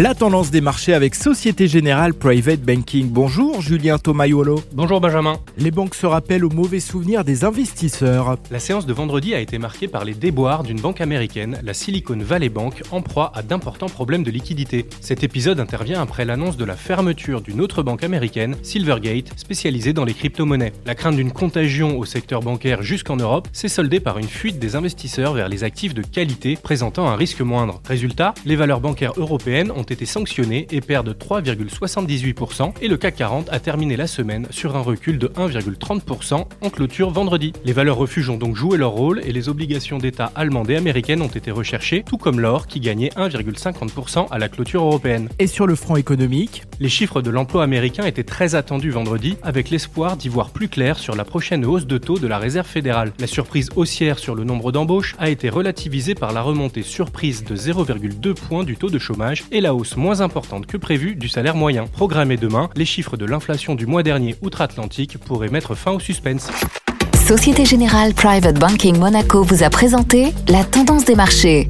La tendance des marchés avec Société Générale Private Banking. Bonjour Julien Tomaiolo. Bonjour Benjamin. Les banques se rappellent aux mauvais souvenirs des investisseurs. La séance de vendredi a été marquée par les déboires d'une banque américaine, la Silicon Valley Bank, en proie à d'importants problèmes de liquidité. Cet épisode intervient après l'annonce de la fermeture d'une autre banque américaine, Silvergate, spécialisée dans les crypto-monnaies. La crainte d'une contagion au secteur bancaire jusqu'en Europe s'est soldée par une fuite des investisseurs vers les actifs de qualité présentant un risque moindre. Résultat, les valeurs bancaires européennes ont été sanctionnés et perdent 3,78% et le CAC 40 a terminé la semaine sur un recul de 1,30% en clôture vendredi. Les valeurs refuges ont donc joué leur rôle et les obligations d'État allemandes et américaines ont été recherchées, tout comme l'or qui gagnait 1,50% à la clôture européenne. Et sur le front économique? Les chiffres de l'emploi américain étaient très attendus vendredi avec l'espoir d'y voir plus clair sur la prochaine hausse de taux de la Réserve fédérale. La surprise haussière sur le nombre d'embauches a été relativisée par la remontée surprise de 0,2 points du taux de chômage et la hausse moins importante que prévu du salaire moyen. Programmé demain, les chiffres de l'inflation du mois dernier outre-Atlantique pourraient mettre fin au suspense. Société Générale Private Banking Monaco vous a présenté la tendance des marchés.